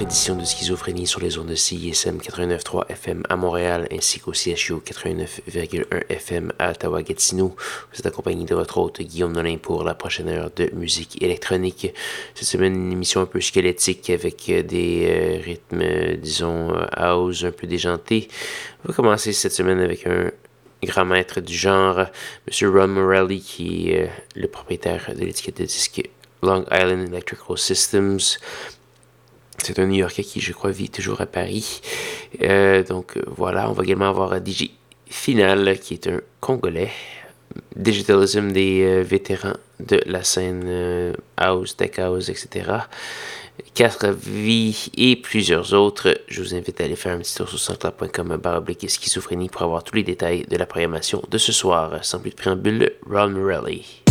Édition de Schizophrénie sur les ondes de CISM 89.3 FM à Montréal ainsi qu'au CHU 89.1 FM à Ottawa-Gatineau. Vous êtes accompagné de votre hôte Guillaume Nolin pour la prochaine heure de musique électronique. Cette semaine, une émission un peu squelettique avec des euh, rythmes, disons, house un peu déjantés. On va commencer cette semaine avec un grand maître du genre, M. Ron Morelli, qui est euh, le propriétaire de l'étiquette de disque Long Island Electrical Systems. C'est un New Yorkais qui, je crois, vit toujours à Paris. Euh, donc euh, voilà, on va également avoir DJ Final, qui est un Congolais. Digitalism des euh, vétérans de la scène House, Tech House, etc. Quatre vies et plusieurs autres. Je vous invite à aller faire un petit tour sur centre.com baroblique schizophrénie pour avoir tous les détails de la programmation de ce soir. Sans plus de préambule, Ron Morelli.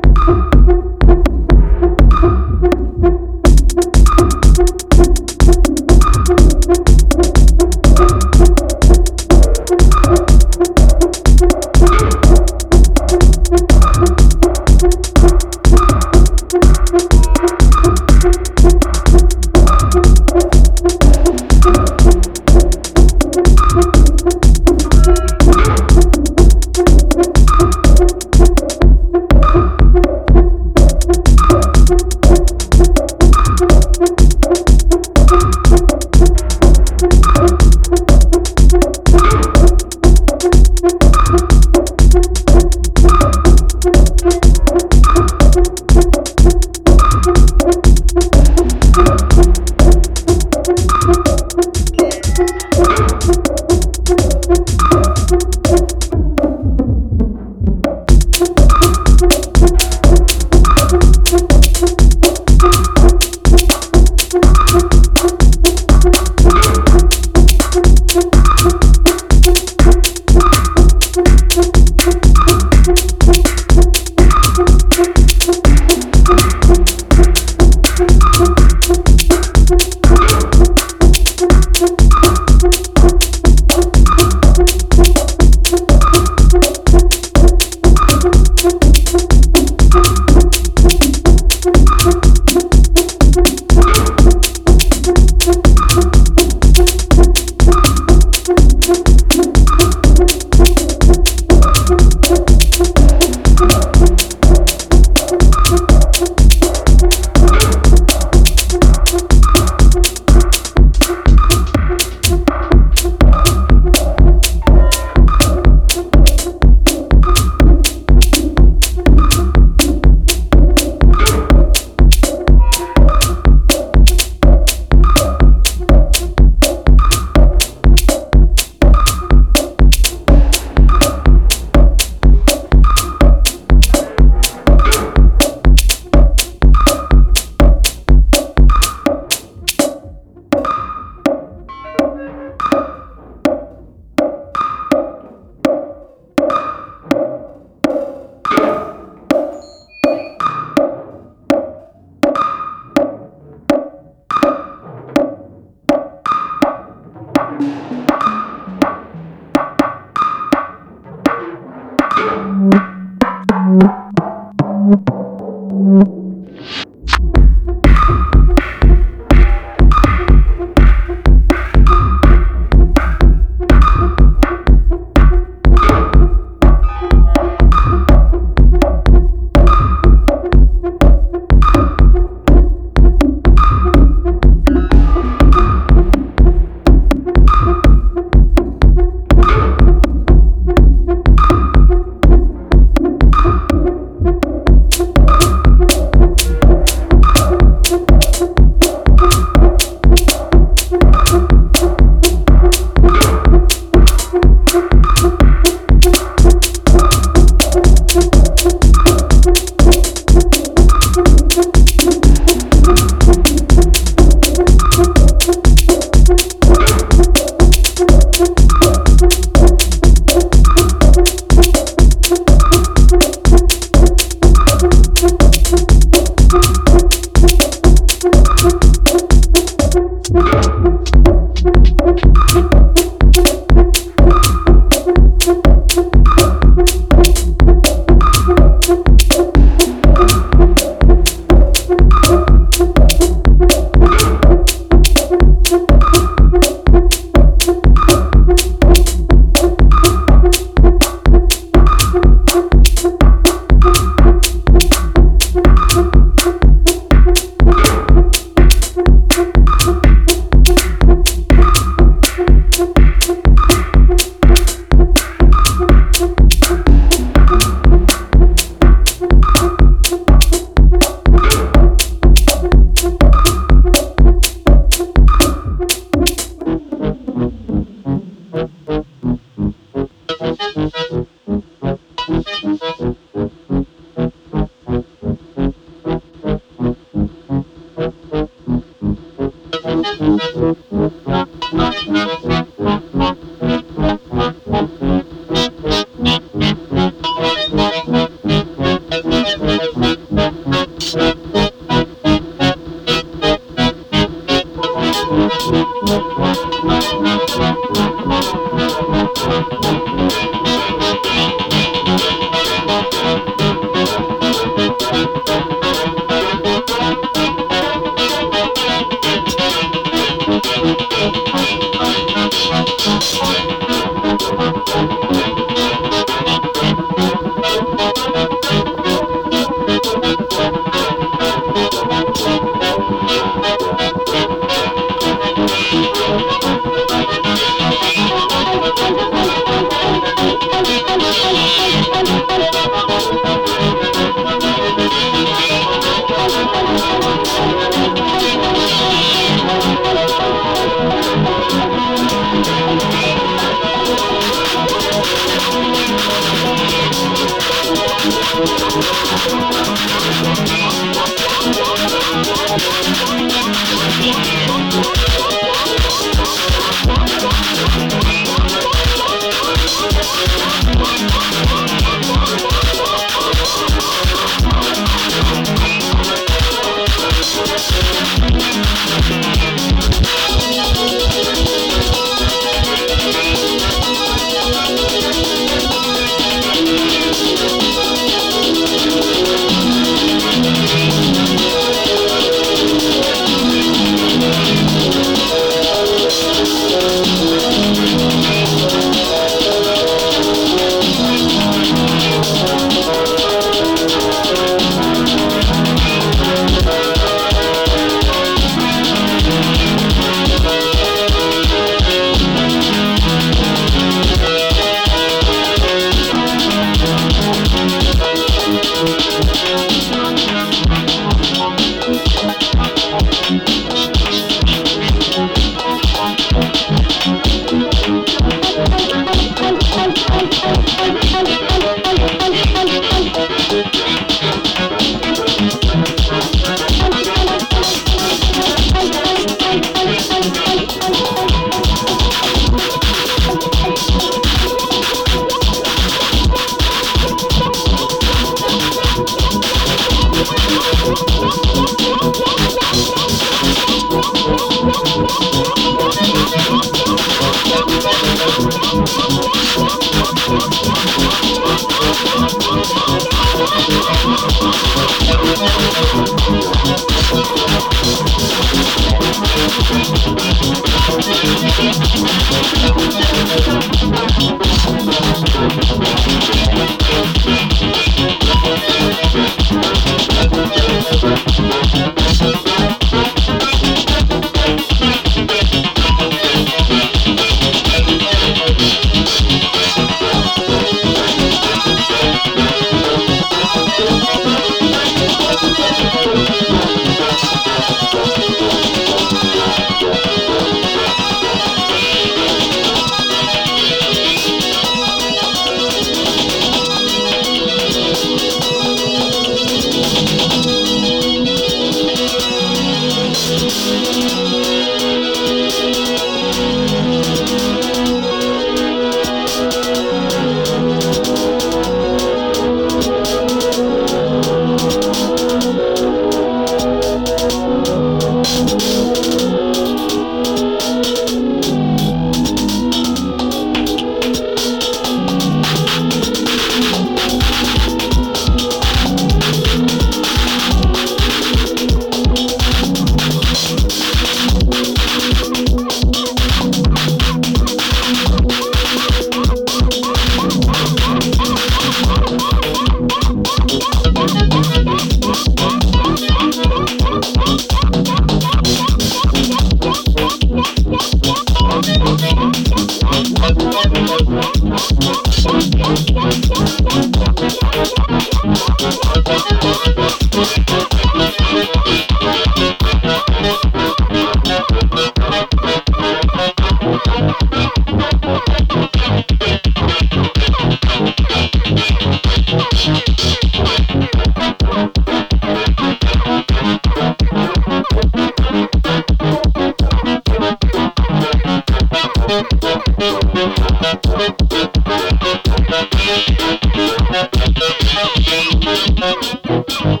よ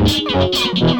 ろしくお願いします。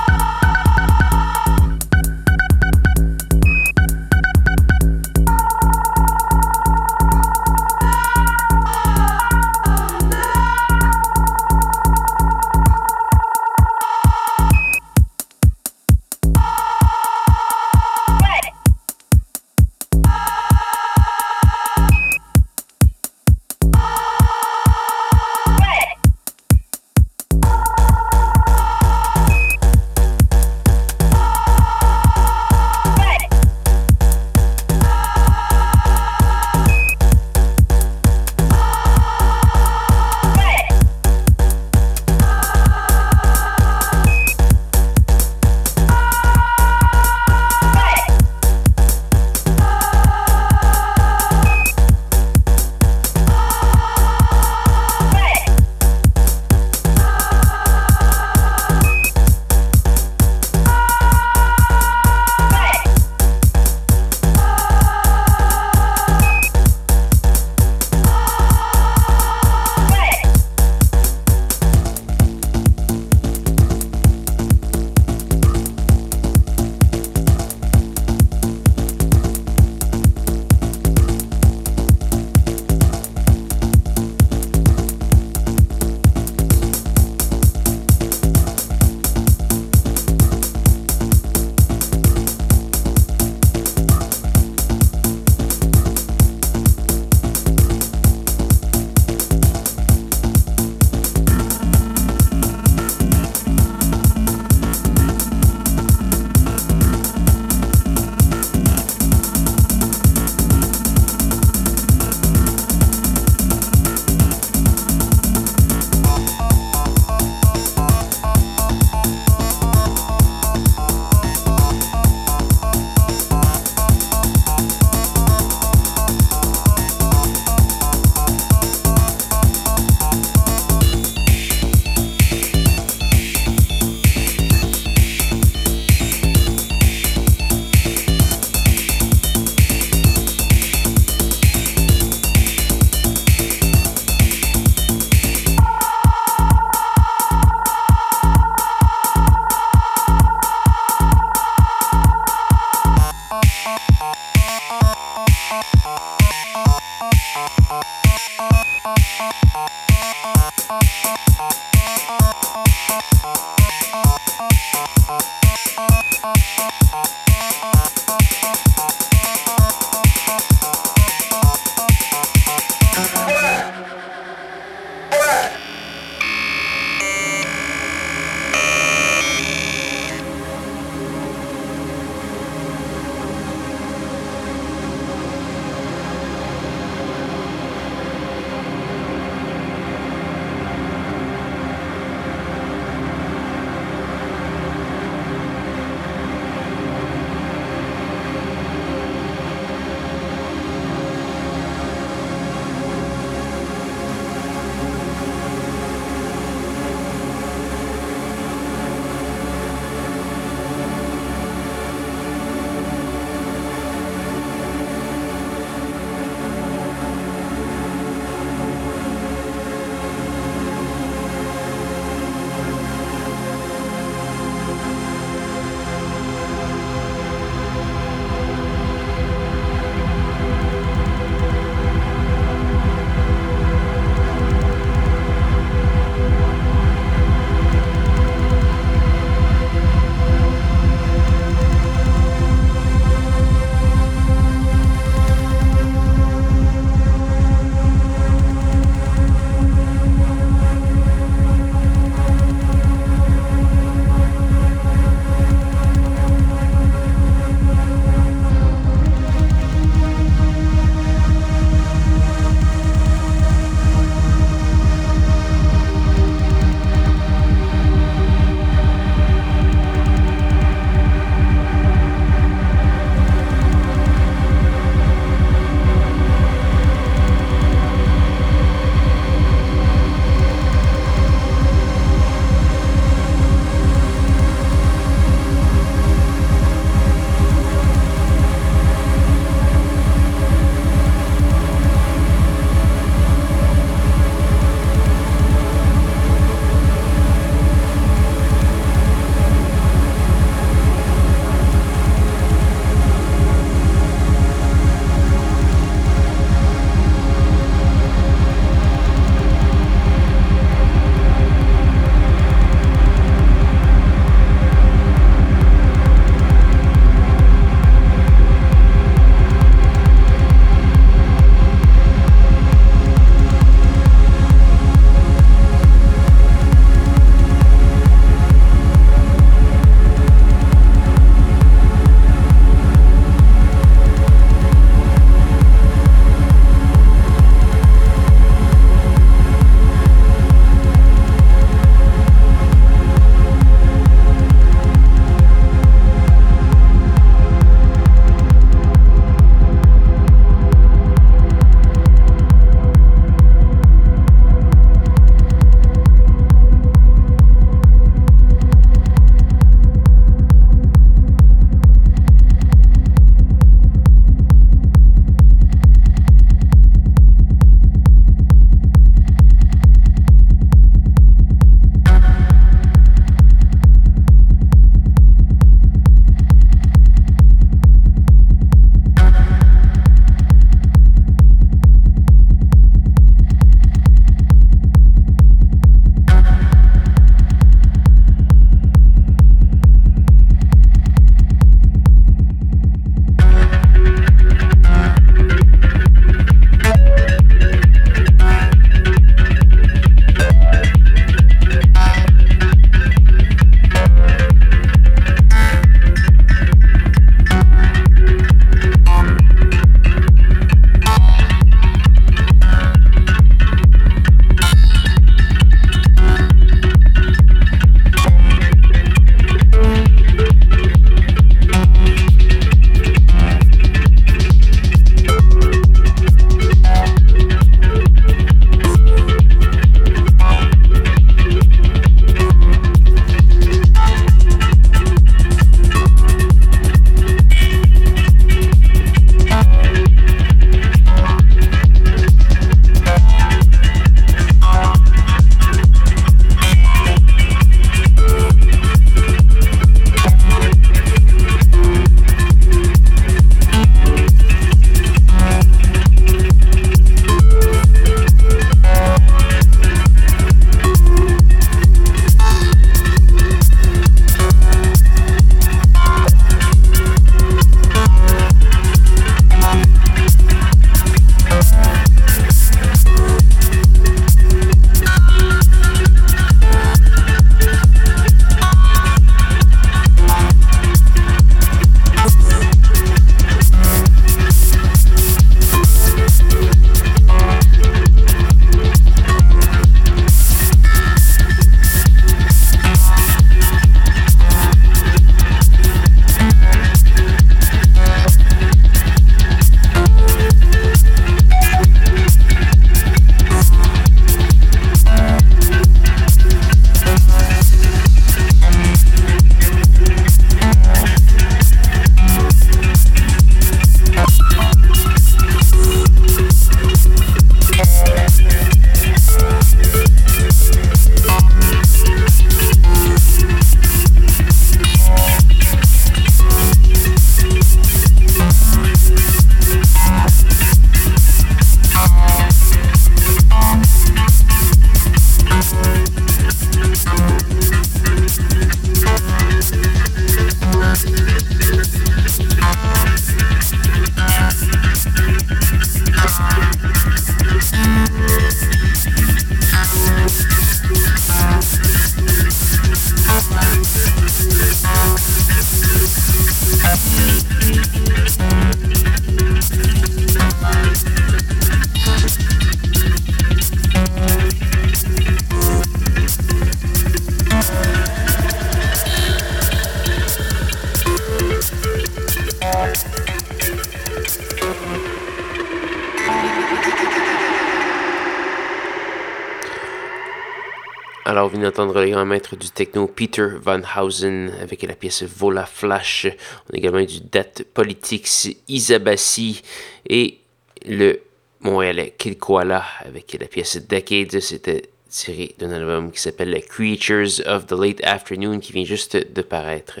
Du techno Peter Van Housen avec la pièce Vola Flash. On a également du Date Politics Isabassi et le Montréalais Kid Koala avec la pièce Decades. C'était tiré d'un album qui s'appelle Creatures of the Late Afternoon qui vient juste de paraître.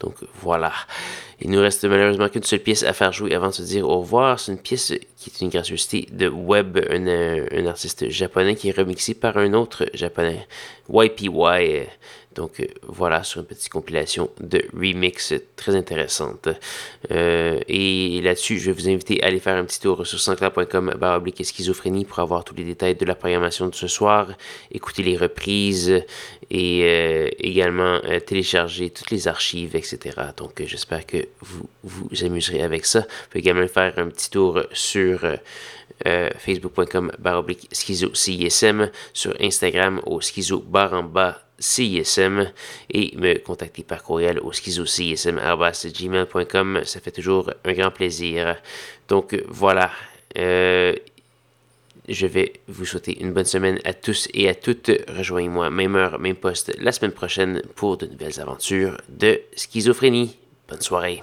Donc voilà. Il nous reste malheureusement qu'une seule pièce à faire jouer avant de se dire au revoir. C'est une pièce qui est une gracieuseté de Web, un, un artiste japonais qui est remixé par un autre japonais, YPY. Donc euh, voilà, sur une petite compilation de remix très intéressante. Euh, et là-dessus, je vais vous inviter à aller faire un petit tour sur sansclair.com baroblique schizophrénie pour avoir tous les détails de la programmation de ce soir, écouter les reprises et euh, également télécharger toutes les archives, etc. Donc j'espère que vous vous amuserez avec ça. Vous pouvez également faire un petit tour sur... facebook.com baroblique schizo CISM, sur Instagram au schizo bar en bas CISM et me contacter par courriel au schizocism.gmail.com. Ça fait toujours un grand plaisir. Donc voilà. Euh, je vais vous souhaiter une bonne semaine à tous et à toutes. Rejoignez-moi, même heure, même poste, la semaine prochaine pour de nouvelles aventures de schizophrénie. Bonne soirée.